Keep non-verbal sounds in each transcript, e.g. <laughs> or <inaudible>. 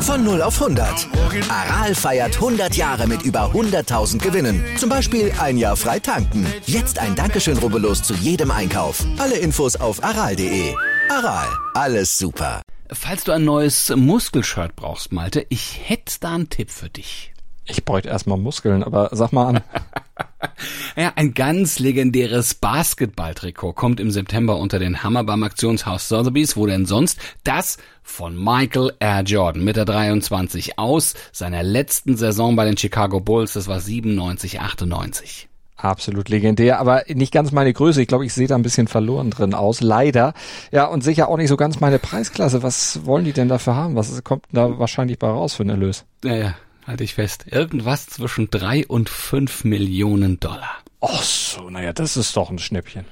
Von 0 auf 100. Aral feiert 100 Jahre mit über 100.000 Gewinnen. Zum Beispiel ein Jahr frei tanken. Jetzt ein Dankeschön, rubbellos zu jedem Einkauf. Alle Infos auf aral.de. Aral, alles super. Falls du ein neues Muskelshirt brauchst, Malte, ich hätte da einen Tipp für dich. Ich bräuchte erstmal Muskeln, aber sag mal an. <laughs> Ja, ein ganz legendäres Basketballtrikot kommt im September unter den Hammer beim Aktionshaus Sotheby's. Wo denn sonst? Das von Michael R. Jordan mit der 23 aus seiner letzten Saison bei den Chicago Bulls. Das war 97, 98. Absolut legendär, aber nicht ganz meine Größe. Ich glaube, ich sehe da ein bisschen verloren drin aus, leider. Ja, und sicher auch nicht so ganz meine Preisklasse. Was wollen die denn dafür haben? Was kommt da wahrscheinlich bei raus für einen Erlös? Naja, halte ich fest. Irgendwas zwischen drei und fünf Millionen Dollar. Ach so, naja, das ist doch ein Schnäppchen.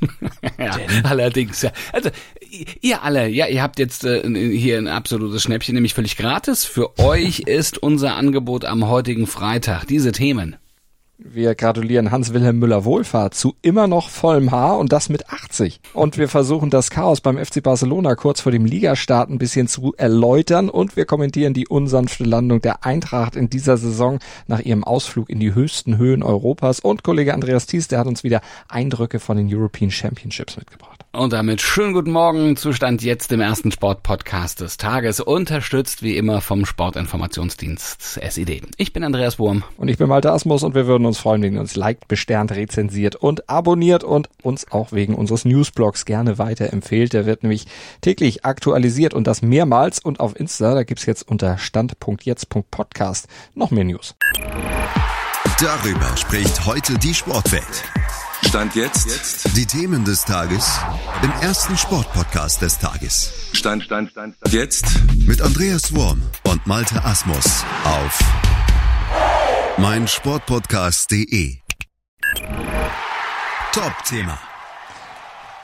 <laughs> ja, allerdings, ja. Also, ihr alle, ja, ihr habt jetzt äh, hier ein absolutes Schnäppchen, nämlich völlig gratis. Für euch ist unser Angebot am heutigen Freitag. Diese Themen. Wir gratulieren Hans-Wilhelm Müller-Wohlfahrt zu immer noch vollem Haar und das mit 80. Und wir versuchen das Chaos beim FC Barcelona kurz vor dem Ligastart ein bisschen zu erläutern und wir kommentieren die unsanfte Landung der Eintracht in dieser Saison nach ihrem Ausflug in die höchsten Höhen Europas. Und Kollege Andreas Thies, der hat uns wieder Eindrücke von den European Championships mitgebracht. Und damit schönen guten Morgen, Zustand jetzt im ersten Sportpodcast des Tages, unterstützt wie immer vom Sportinformationsdienst SID. Ich bin Andreas Wurm. Und ich bin Malte Asmus und wir würden uns freuen, wenn ihr uns liked, besternt, rezensiert und abonniert und uns auch wegen unseres Newsblogs gerne weiterempfehlt. Der wird nämlich täglich aktualisiert und das mehrmals und auf Insta, da gibt's jetzt unter stand.jetzt.podcast noch mehr News. Darüber spricht heute die Sportwelt. Stand jetzt. Die Themen des Tages im ersten Sportpodcast des Tages. Stand, Stand, Stand, Stand. Jetzt. Mit Andreas Worm und Malte Asmus auf meinsportpodcast.de. Top-Thema.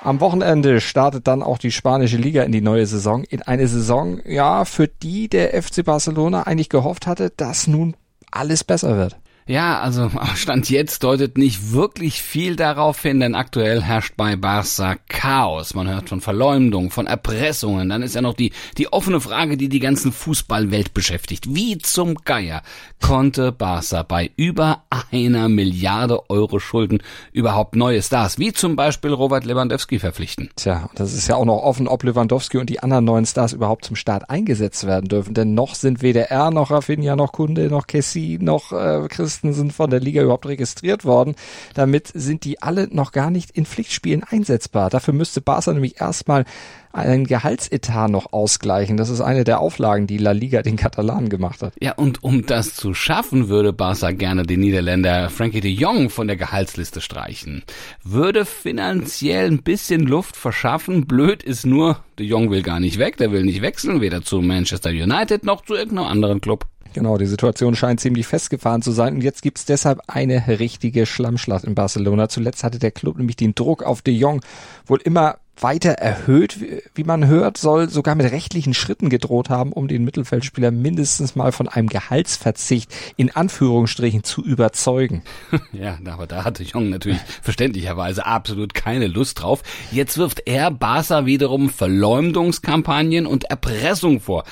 Am Wochenende startet dann auch die spanische Liga in die neue Saison. In eine Saison, ja, für die der FC Barcelona eigentlich gehofft hatte, dass nun alles besser wird. Ja, also <laughs> Stand jetzt deutet nicht wirklich viel darauf hin, denn aktuell herrscht bei Barca Chaos. Man hört von Verleumdung, von Erpressungen. Dann ist ja noch die, die offene Frage, die die ganzen Fußballwelt beschäftigt. Wie zum Geier konnte Barca bei über einer Milliarde Euro Schulden überhaupt neue Stars, wie zum Beispiel Robert Lewandowski, verpflichten? Tja, das ist ja auch noch offen, ob Lewandowski und die anderen neuen Stars überhaupt zum Start eingesetzt werden dürfen. Denn noch sind weder er, noch Rafinha, noch Kunde, noch Kessi, noch äh, Chris Journalisten sind von der Liga überhaupt registriert worden. Damit sind die alle noch gar nicht in Pflichtspielen einsetzbar. Dafür müsste Barca nämlich erstmal einen Gehaltsetat noch ausgleichen. Das ist eine der Auflagen, die La Liga den Katalanen gemacht hat. Ja, und um das zu schaffen, würde Barca gerne den Niederländer Frankie de Jong von der Gehaltsliste streichen. Würde finanziell ein bisschen Luft verschaffen. Blöd ist nur, de Jong will gar nicht weg, der will nicht wechseln, weder zu Manchester United noch zu irgendeinem anderen Club. Genau, die Situation scheint ziemlich festgefahren zu sein und jetzt gibt's deshalb eine richtige Schlammschlacht in Barcelona. Zuletzt hatte der Club nämlich den Druck auf de Jong wohl immer weiter erhöht, wie man hört, soll sogar mit rechtlichen Schritten gedroht haben, um den Mittelfeldspieler mindestens mal von einem Gehaltsverzicht in Anführungsstrichen zu überzeugen. <laughs> Ja, aber da hatte Jong natürlich <laughs> verständlicherweise absolut keine Lust drauf. Jetzt wirft er Barca wiederum Verleumdungskampagnen und Erpressung vor.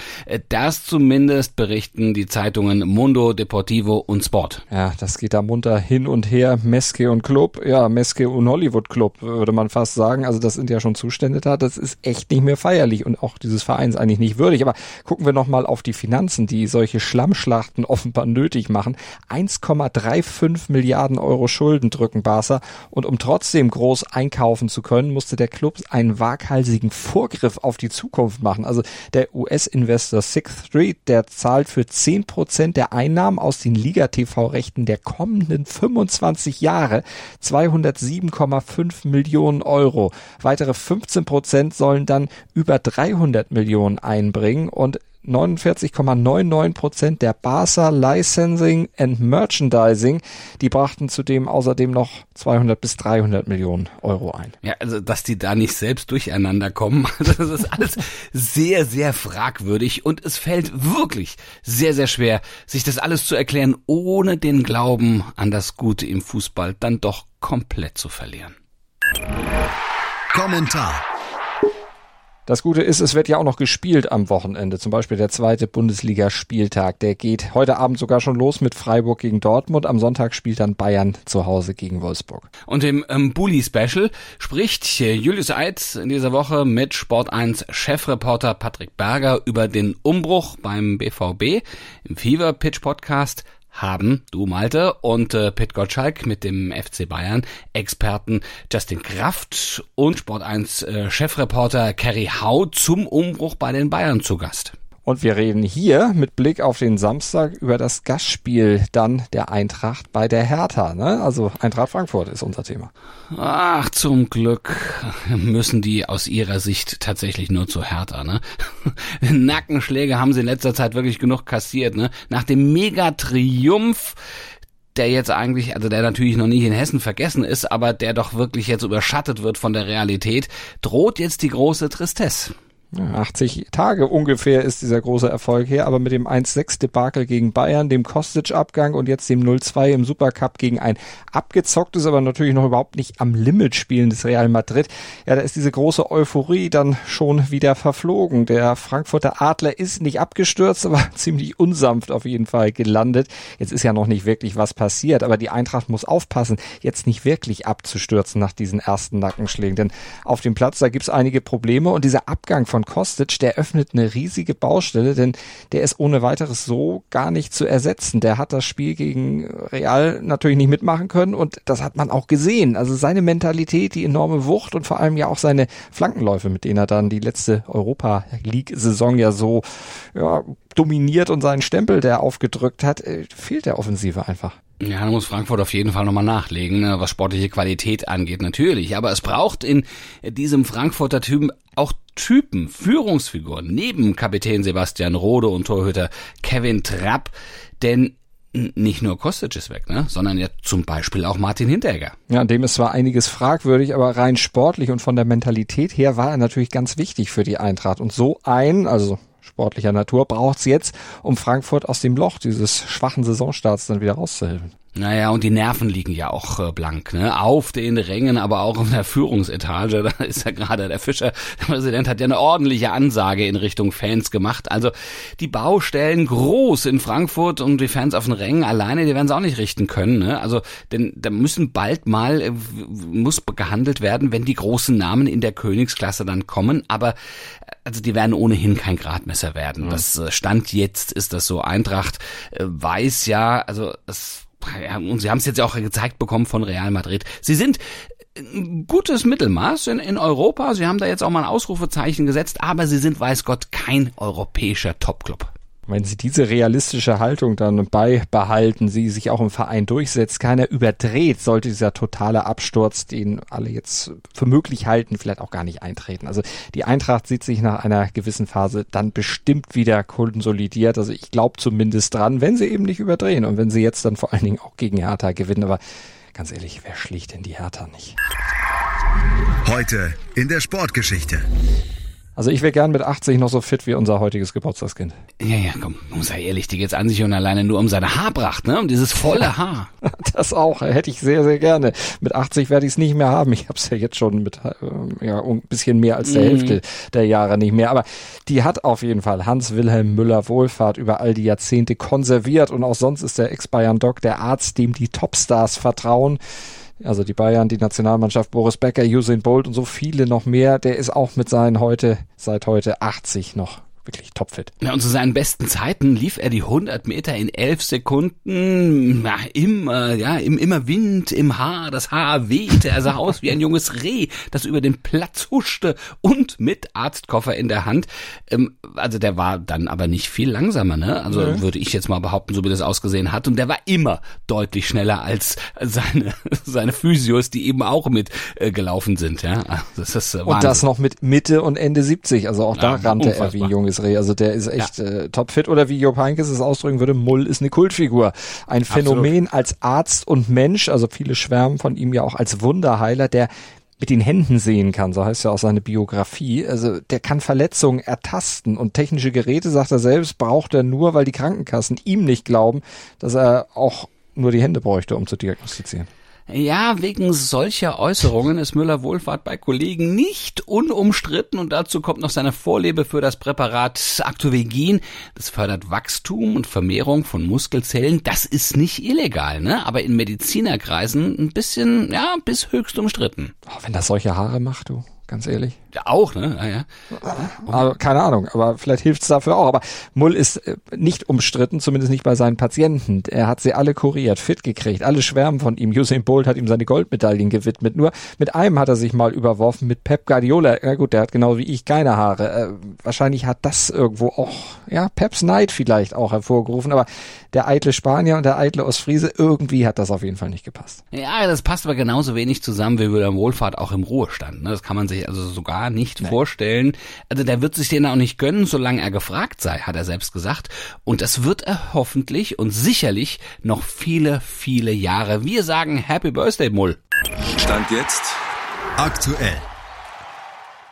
Das zumindest berichten die Zeitungen Mundo, Deportivo und Sport. Ja, das geht da munter hin und her. Meske und Club, ja, Meske und Hollywood Club, würde man fast sagen. Also das sind ja schon Zustände da, das ist echt nicht mehr feierlich und auch dieses Vereins eigentlich nicht würdig. Aber gucken wir nochmal auf die Finanzen, die solche Schlammschlachten <laughs> offenbar nötig machen. 1,35 Milliarden Euro Schulden drücken Barca und um trotzdem groß einkaufen zu können, musste der Club einen waghalsigen Vorgriff auf die Zukunft machen. Also der US-Investor Sixth Street, der zahlt für 10 Prozent der Einnahmen aus den Liga-TV-Rechten der kommenden 25 Jahre 207,5 Millionen Euro. Weitere 15 Prozent sollen dann über 300 Millionen einbringen und 49,99 Prozent der Barca Licensing and Merchandising, die brachten zudem außerdem noch 200 bis 300 Millionen Euro ein. Ja, also dass die da nicht selbst durcheinander kommen, <laughs> das ist alles sehr, sehr fragwürdig und es fällt wirklich sehr, sehr schwer, sich das alles zu erklären, ohne den Glauben an das Gute im Fußball dann doch komplett zu verlieren. Kommentar. Das Gute ist, es wird ja auch noch gespielt am Wochenende. Zum Beispiel der zweite Bundesligaspieltag. Der geht heute Abend sogar schon los mit Freiburg gegen Dortmund. Am Sonntag spielt dann Bayern zu Hause gegen Wolfsburg. Und im ähm, Bully Special spricht Julius Eid in dieser Woche mit Sport 1 Chefreporter Patrick Berger über den Umbruch beim BVB im Fever Pitch Podcast haben du Malte und äh, Pit Gottschalk mit dem FC Bayern Experten Justin Kraft und Sport 1 äh, Chefreporter Kerry Hau zum Umbruch bei den Bayern zu Gast. Und wir reden hier mit Blick auf den Samstag über das Gastspiel dann der Eintracht bei der Hertha. Ne? Also Eintracht Frankfurt ist unser Thema. Ach, zum Glück müssen die aus ihrer Sicht tatsächlich nur zu Hertha. Ne? <laughs> Nackenschläge haben sie in letzter Zeit wirklich genug kassiert. Ne? Nach dem Megatriumph der jetzt eigentlich, also der natürlich noch nicht in Hessen vergessen ist, aber der doch wirklich jetzt überschattet wird von der Realität, droht jetzt die große Tristesse. 80 Tage ungefähr ist dieser große Erfolg her, aber mit dem 1-6-Debakel gegen Bayern, dem Kostic-Abgang und jetzt dem 0-2 im Supercup gegen ein abgezocktes, aber natürlich noch überhaupt nicht am Limit spielendes Real Madrid. Ja, da ist diese große Euphorie dann schon wieder verflogen. Der Frankfurter Adler ist nicht abgestürzt, aber <laughs> ziemlich unsanft auf jeden Fall gelandet. Jetzt ist ja noch nicht wirklich was passiert, aber die Eintracht muss aufpassen, jetzt nicht wirklich abzustürzen nach diesen ersten Nackenschlägen, denn auf dem Platz, da gibt's einige Probleme und dieser Abgang von Kostic, der öffnet eine riesige Baustelle, denn der ist ohne weiteres so gar nicht zu ersetzen. Der hat das Spiel gegen Real natürlich nicht mitmachen können und das hat man auch gesehen. Also seine Mentalität, die enorme Wucht und vor allem ja auch seine Flankenläufe, mit denen er dann die letzte Europa League Saison ja so ja, dominiert und seinen Stempel, der aufgedrückt hat, äh, fehlt der Offensive einfach. Ja, da muss Frankfurt auf jeden Fall nochmal nachlegen, ne, was sportliche Qualität angeht, natürlich. Aber es braucht in diesem Frankfurter Typen auch Typen, Führungsfiguren, neben Kapitän Sebastian Rode und Torhüter Kevin Trapp, denn nicht nur Kostic ist weg, ne? sondern ja zum Beispiel auch Martin Hinteregger. Ja, dem ist zwar einiges fragwürdig, aber rein sportlich und von der Mentalität her war er natürlich ganz wichtig für die Eintracht. Und so ein, also sportlicher Natur, braucht's jetzt, um Frankfurt aus dem Loch dieses schwachen Saisonstarts dann wieder rauszuhelfen. Naja, und die Nerven liegen ja auch äh, blank, ne? Auf den Rängen, aber auch in der Führungsetage. <laughs> Da ist ja gerade der Fischer, der Präsident hat ja eine ordentliche Ansage in Richtung Fans gemacht. Also die Baustellen groß in Frankfurt und die Fans auf den Rängen alleine, die werden es auch nicht richten können. Ne? Also denn da müssen bald mal, äh, muss gehandelt werden, wenn die großen Namen in der Königsklasse dann kommen. Aber also die werden ohnehin kein Gradmesser werden. Mhm. Das äh, Stand jetzt ist das so. Eintracht äh, weiß ja, also es und sie haben es jetzt auch gezeigt bekommen von Real Madrid. Sie sind ein gutes Mittelmaß in, in Europa. Sie haben da jetzt auch mal ein Ausrufezeichen gesetzt, aber sie sind, weiß Gott, kein europäischer Topclub. Wenn sie diese realistische Haltung dann beibehalten, sie sich auch im Verein durchsetzt, keiner überdreht, sollte dieser totale Absturz, den alle jetzt für möglich halten, vielleicht auch gar nicht eintreten. Also die Eintracht sieht sich nach einer gewissen Phase dann bestimmt wieder konsolidiert. Also ich glaube zumindest dran, wenn sie eben nicht überdrehen und wenn sie jetzt dann vor allen Dingen auch gegen Hertha gewinnen. Aber ganz ehrlich, wer schlicht denn die Hertha nicht? Heute in der Sportgeschichte. Also ich wäre gern mit 80 noch so fit wie unser heutiges Geburtstagskind. Ja, ja, komm, muss er ehrlich, die geht's an sich und alleine nur um seine Haarpracht, ne? Um dieses volle <laughs> Haar. das auch, hätte ich sehr, sehr gerne. Mit 80 werde ich es nicht mehr haben. Ich habe es ja jetzt schon mit äh, ja, ein bisschen mehr als der mhm. Hälfte der Jahre nicht mehr. Aber die hat auf jeden Fall Hans-Wilhelm Müller Wohlfahrt über all die Jahrzehnte konserviert und auch sonst ist der Ex-Bayern-Doc der Arzt, dem die Topstars vertrauen also die Bayern, die Nationalmannschaft, Boris Becker, Usain Bolt und so viele noch mehr, der ist auch mit seinen heute, seit heute 80 noch wirklich topfit. Ja, und zu seinen besten Zeiten lief er die 100 Meter in 11 Sekunden, ja, im, äh, ja, im, immer Wind im Haar, das Haar wehte, er sah <laughs> aus wie ein junges Reh, das über den Platz huschte und mit Arztkoffer in der Hand. Ähm, also der war dann aber nicht viel langsamer, ne? Also mhm. würde ich jetzt mal behaupten, so wie das ausgesehen hat. Und der war immer deutlich schneller als seine, <laughs> seine Physios, die eben auch mit äh, gelaufen sind, ja. Also das ist, äh, und das noch mit Mitte und Ende 70, also auch da ja, rannte unfassbar. er wie ein junges Desiree. Also der ist echt ja. äh, topfit. Oder wie Job Heinkes es ausdrücken würde, Mull ist eine Kultfigur. Ein Phänomen Absolut. als Arzt und Mensch. Also viele schwärmen von ihm ja auch als Wunderheiler, der mit den Händen sehen kann, so heißt ja auch seine Biografie. Also der kann Verletzungen ertasten und technische Geräte, sagt er selbst, braucht er nur, weil die Krankenkassen ihm nicht glauben, dass er auch nur die Hände bräuchte, um zu diagnostizieren. Ja, wegen solcher Äußerungen ist Müller-Wohlfahrt bei Kollegen nicht unumstritten und dazu kommt noch seine Vorliebe für das Präparat Actovegin. Das fördert Wachstum und Vermehrung von Muskelzellen. Das ist nicht illegal, ne? Aber in Medizinerkreisen ein bisschen, ja, bis höchst umstritten. Oh, wenn das solche Haare macht, du ganz ehrlich. Ja, auch, ne? Ja, ja. Aber keine Ahnung, aber vielleicht hilft's dafür auch. Aber Mull ist äh, nicht umstritten, zumindest nicht bei seinen Patienten. Er hat sie alle kuriert, fit gekriegt, alle schwärmen von ihm. Usain Bolt hat ihm seine Goldmedaillen gewidmet. Nur mit einem hat er sich mal überworfen, mit Pep Guardiola. Ja gut, der hat genau wie ich keine Haare. Äh, wahrscheinlich hat das irgendwo auch, ja, Peps Neid vielleicht auch hervorgerufen. Aber der eitle Spanier und der eitle Ostfriese, irgendwie hat das auf jeden Fall nicht gepasst. Ja, das passt aber genauso wenig zusammen wie William Wohlfahrt auch im Ruhestand. Ne? Das kann man sich also sogar nicht Nein. vorstellen. Also der wird sich den auch nicht gönnen, solange er gefragt sei, hat er selbst gesagt. Und das wird er hoffentlich und sicherlich noch viele, viele Jahre. Wir sagen Happy Birthday, Mull. Stand jetzt aktuell.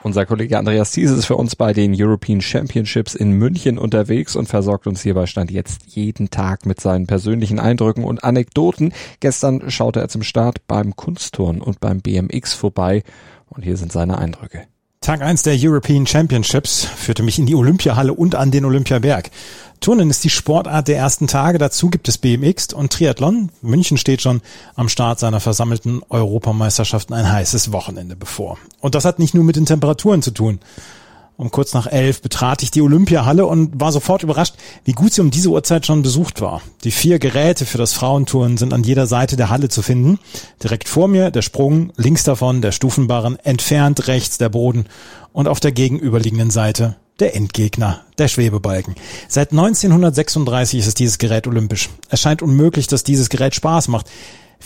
Unser Kollege Andreas Thies ist für uns bei den European Championships in München unterwegs und versorgt uns hierbei Stand jetzt jeden Tag mit seinen persönlichen Eindrücken und Anekdoten. Gestern schaute er zum Start beim Kunstturn und beim BMX vorbei und hier sind seine Eindrücke. Tag eins der European Championships führte mich in die Olympiahalle und an den Olympiaberg. Turnen ist die Sportart der ersten Tage. Dazu gibt es BMX und Triathlon. München steht schon am Start seiner versammelten Europameisterschaften ein heißes Wochenende bevor. Und das hat nicht nur mit den Temperaturen zu tun. Um kurz nach elf betrat ich die Olympiahalle und war sofort überrascht, wie gut sie um diese Uhrzeit schon besucht war. Die vier Geräte für das Frauentouren sind an jeder Seite der Halle zu finden. Direkt vor mir der Sprung, links davon der Stufenbarren, entfernt rechts der Boden und auf der gegenüberliegenden Seite der Endgegner, der Schwebebalken. Seit 1936 ist dieses Gerät olympisch. Es scheint unmöglich, dass dieses Gerät Spaß macht.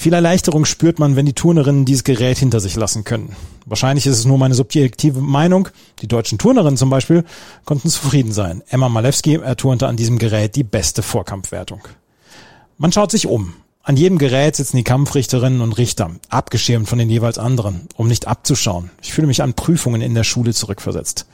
Viel Erleichterung spürt man, wenn die Turnerinnen dieses Gerät hinter sich lassen können. Wahrscheinlich ist es nur meine subjektive Meinung. Die deutschen Turnerinnen zum Beispiel konnten zufrieden sein. Emma Malewski erturnte an diesem Gerät die beste Vorkampfwertung. Man schaut sich um. An jedem Gerät sitzen die Kampfrichterinnen und Richter, abgeschirmt von den jeweils anderen, um nicht abzuschauen. Ich fühle mich an Prüfungen in der Schule zurückversetzt.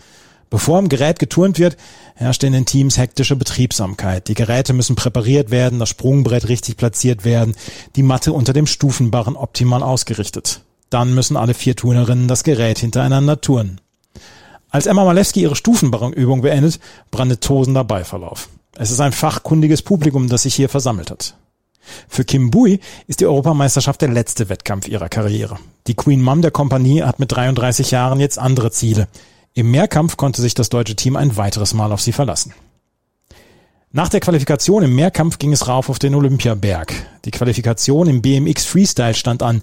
Bevor im Gerät geturnt wird, herrscht in den Teams hektische Betriebsamkeit. Die Geräte müssen präpariert werden, das Sprungbrett richtig platziert werden, die Matte unter dem Stufenbarren optimal ausgerichtet. Dann müssen alle vier Turnerinnen das Gerät hintereinander turnen. Als Emma Malewski ihre Stufenbarrenübung beendet, brandet tosender Beiverlauf. Es ist ein fachkundiges Publikum, das sich hier versammelt hat. Für Kim Bui ist die Europameisterschaft der letzte Wettkampf ihrer Karriere. Die Queen Mom der Kompanie hat mit 33 Jahren jetzt andere Ziele. Im Mehrkampf konnte sich das deutsche Team ein weiteres Mal auf sie verlassen. Nach der Qualifikation im Mehrkampf ging es rauf auf den Olympiaberg. Die Qualifikation im BMX Freestyle stand an.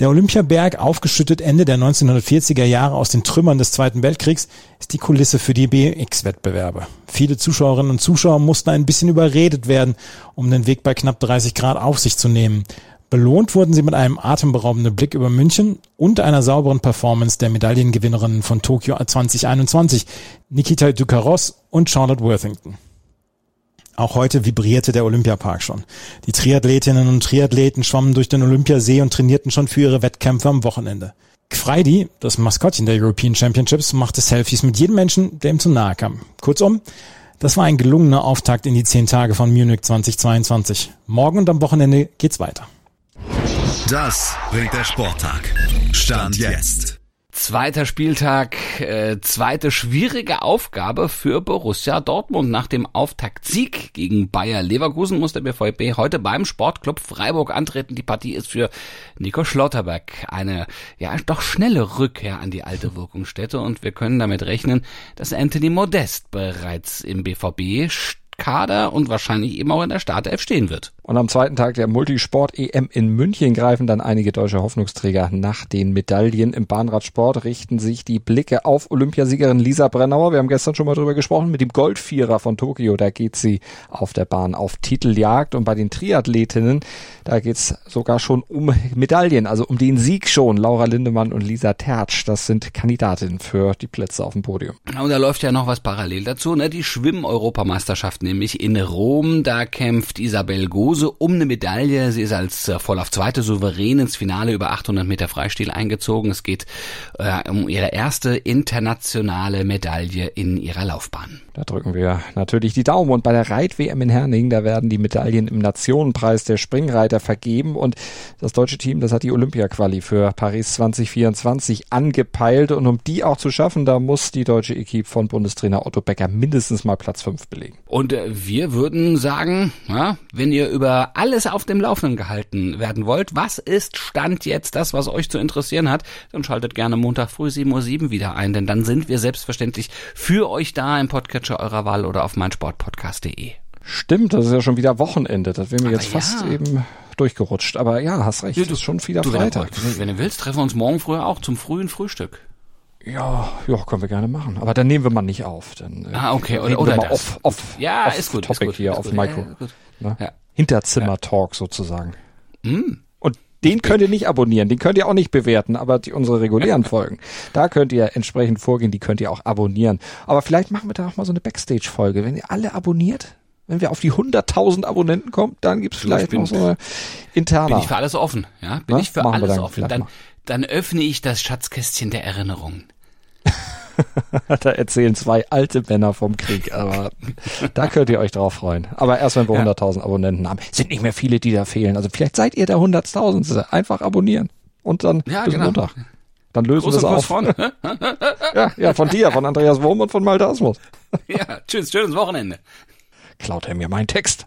Der Olympiaberg, aufgeschüttet Ende der 1940er Jahre aus den Trümmern des Zweiten Weltkriegs, ist die Kulisse für die BMX-Wettbewerbe. Viele Zuschauerinnen und Zuschauer mussten ein bisschen überredet werden, um den Weg bei knapp 30 Grad auf sich zu nehmen. Belohnt wurden sie mit einem atemberaubenden Blick über München und einer sauberen Performance der Medaillengewinnerinnen von Tokio 2021, Nikita Dukaros und Charlotte Worthington. Auch heute vibrierte der Olympiapark schon. Die Triathletinnen und Triathleten schwammen durch den Olympiasee und trainierten schon für ihre Wettkämpfe am Wochenende. Gfreidi, das Maskottchen der European Championships, machte Selfies mit jedem Menschen, der ihm zu nahe kam. Kurzum, das war ein gelungener Auftakt in die zehn Tage von Munich 2022. Morgen und am Wochenende geht's weiter. Das bringt der Sporttag. Stand jetzt. Zweiter Spieltag, äh, zweite schwierige Aufgabe für Borussia Dortmund. Nach dem Auftaktsieg gegen Bayer Leverkusen muss der BVB heute beim Sportclub Freiburg antreten. Die Partie ist für Nico Schlotterberg eine ja doch schnelle Rückkehr an die alte Wirkungsstätte und wir können damit rechnen, dass Anthony Modest bereits im BVB Kader und wahrscheinlich eben auch in der Startelf stehen wird. Und am zweiten Tag der Multisport-EM in München greifen dann einige deutsche Hoffnungsträger nach den Medaillen. Im Bahnradsport richten sich die Blicke auf Olympiasiegerin Lisa Brennauer. Wir haben gestern schon mal drüber gesprochen. Mit dem Goldvierer von Tokio, da geht sie auf der Bahn auf Titeljagd. Und bei den Triathletinnen, da geht's sogar schon um Medaillen, also um den Sieg schon. Laura Lindemann und Lisa Tertsch, das sind Kandidatinnen für die Plätze auf dem Podium. Und da läuft ja noch was parallel dazu, ne? Die Schwimm-Europameisterschaft nämlich in Rom. Da kämpft Isabel Gose um eine Medaille. Sie ist als äh, voll auf zweite souverän ins Finale über 800 Meter Freistil eingezogen. Es geht äh, um ihre erste internationale Medaille in ihrer Laufbahn. Da drücken wir natürlich die Daumen. Und bei der Reit-WM in Herning, da werden die Medaillen im Nationenpreis der Springreiter vergeben. Und das deutsche Team, das hat die Olympia-Quali für Paris 2024 angepeilt. Und um die auch zu schaffen, da muss die deutsche Equipe von Bundestrainer Otto Becker mindestens mal Platz 5 belegen. Und äh, wir würden sagen, ja, wenn ihr über alles auf dem Laufenden gehalten werden wollt, was ist Stand jetzt das, was euch zu interessieren hat, dann schaltet gerne Montag früh 7.07 Uhr wieder ein, denn dann sind wir selbstverständlich für euch da im Podcast Podcatcher eurer Wahl oder auf meinsportpodcast.de. Stimmt, das ist ja schon wieder Wochenende. Das wäre mir jetzt ja. fast eben durchgerutscht. Aber ja, hast recht. Ja, du, ist schon wieder du, Freitag. Wenn, wenn, du willst, treffen wir uns morgen früh auch zum frühen Frühstück. Ja, ja, können wir gerne machen. Aber dann nehmen wir mal nicht auf. Dann, äh, ah, okay. Oder, oder mal off, off, ja, off ist gut. Topic ist gut, hier ist auf gut. Micro. Ja, ne? ja. Hinterzimmer-Talk sozusagen. Mm. Den könnt ihr nicht abonnieren, den könnt ihr auch nicht bewerten, aber die, unsere regulären <laughs> Folgen, da könnt ihr entsprechend vorgehen, die könnt ihr auch abonnieren. Aber vielleicht machen wir da auch mal so eine Backstage-Folge. Wenn ihr alle abonniert, wenn wir auf die 100.000 Abonnenten kommen, dann gibt's vielleicht noch so eine interne. Bin ich für alles offen, ja? Bin Na, ich für alles offen. Dann, dann öffne ich das Schatzkästchen der Erinnerungen. <laughs> da erzählen zwei alte Männer vom Krieg, aber da könnt ihr euch drauf freuen. Aber erst wenn wir ja. 100.000 Abonnenten haben, sind nicht mehr viele, die da fehlen. Also vielleicht seid ihr der 100.000. Einfach abonnieren und dann ja, bis genau. Montag. Dann lösen wir es auf. Von. <laughs> <laughs> ja, ja, von dir, von Andreas Wurm und von Malte Asmus. ja, tschüss, schönes Wochenende. Klaut er mir meinen Text.